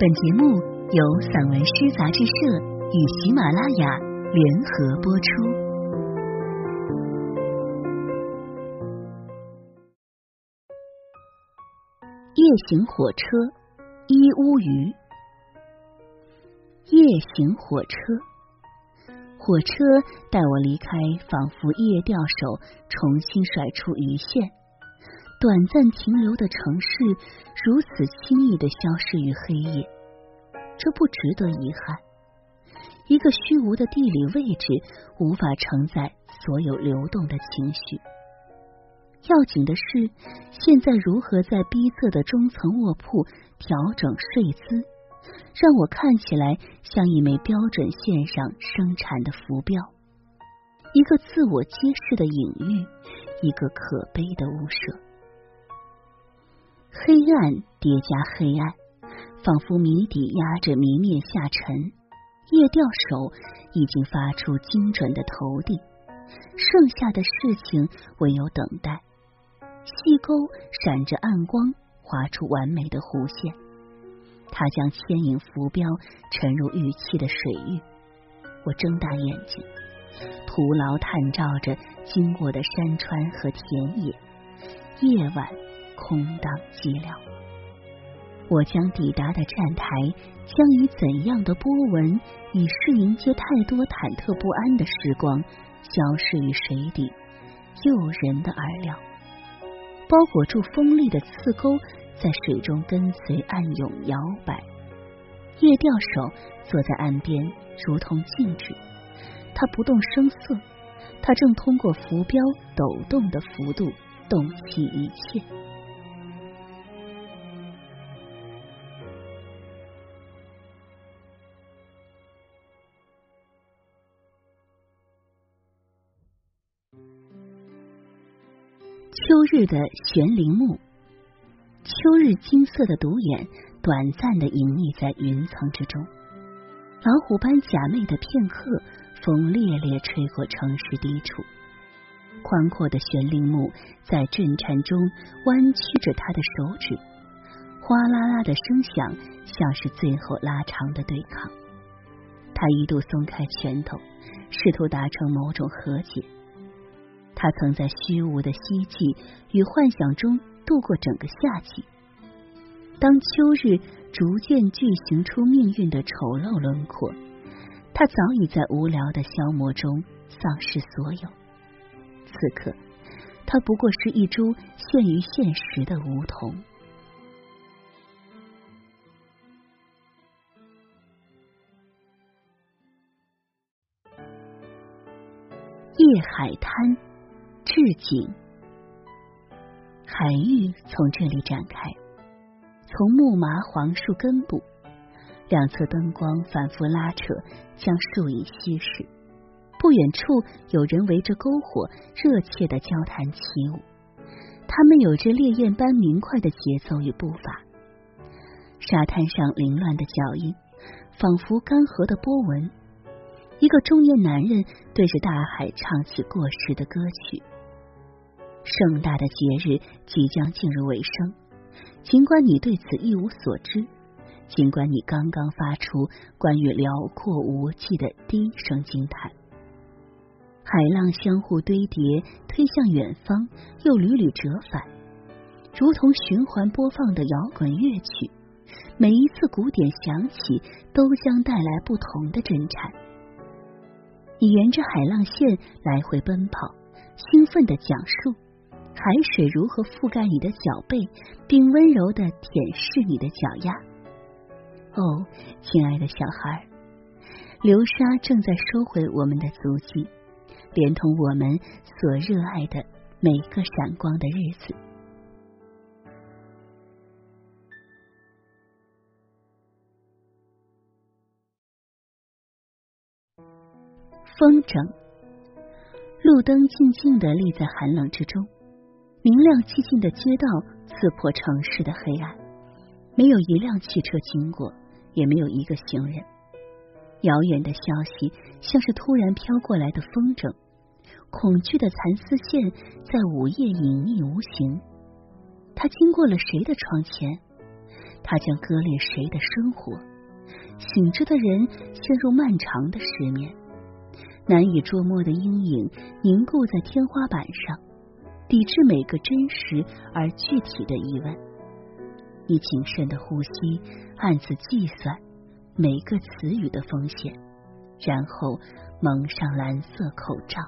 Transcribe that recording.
本节目由散文诗杂志社与喜马拉雅联合播出。夜行火车，一乌鱼。夜行火车，火车带我离开，仿佛夜钓手重新甩出鱼线。短暂停留的城市，如此轻易的消失于黑夜，这不值得遗憾。一个虚无的地理位置，无法承载所有流动的情绪。要紧的是，现在如何在逼仄的中层卧铺调整睡姿，让我看起来像一枚标准线上生产的浮标，一个自我揭示的隐喻，一个可悲的物设。黑暗叠加黑暗，仿佛谜底压着谜面下沉。夜钓手已经发出精准的投递，剩下的事情唯有等待。细钩闪着暗光，划出完美的弧线。它将牵引浮标沉入预期的水域。我睁大眼睛，徒劳探照着经过的山川和田野。夜晚。空荡寂寥，我将抵达的站台将以怎样的波纹，以是迎接太多忐忑不安的时光，消失于水底，诱人的饵料。包裹住锋利的刺钩在水中跟随暗涌摇摆。夜钓手坐在岸边，如同静止，他不动声色，他正通过浮标抖动的幅度，洞悉一切。秋日的悬铃木，秋日金色的独眼短暂的隐匿在云层之中。老虎般假寐的片刻，风烈烈吹过城市低处。宽阔的悬铃木在震颤中弯曲着他的手指，哗啦啦的声响像是最后拉长的对抗。他一度松开拳头，试图达成某种和解。他曾在虚无的希冀与幻想中度过整个夏季。当秋日逐渐巨行出命运的丑陋轮廓，他早已在无聊的消磨中丧失所有。此刻，他不过是一株陷于现实的梧桐。夜海滩。置景，海域从这里展开，从木麻黄树根部，两侧灯光反复拉扯，将树影稀释。不远处有人围着篝火，热切的交谈起舞。他们有着烈焰般明快的节奏与步伐。沙滩上凌乱的脚印，仿佛干涸的波纹。一个中年男人对着大海唱起过时的歌曲。盛大的节日即将进入尾声，尽管你对此一无所知，尽管你刚刚发出关于辽阔无际的第一声惊叹，海浪相互堆叠，推向远方，又屡屡折返，如同循环播放的摇滚乐曲。每一次鼓点响起，都将带来不同的震颤。你沿着海浪线来回奔跑，兴奋的讲述。海水如何覆盖你的脚背，并温柔的舔舐你的脚丫？哦，亲爱的小孩，流沙正在收回我们的足迹，连同我们所热爱的每个闪光的日子。风筝，路灯静静的立在寒冷之中。明亮寂静的街道刺破城市的黑暗，没有一辆汽车经过，也没有一个行人。遥远的消息像是突然飘过来的风筝，恐惧的蚕丝线在午夜隐匿无形。它经过了谁的窗前？它将割裂谁的生活？醒着的人陷入漫长的失眠，难以捉摸的阴影凝固在天花板上，抵制每个真实而具体的疑问。你谨慎的呼吸，暗自计算每个词语的风险，然后蒙上蓝色口罩。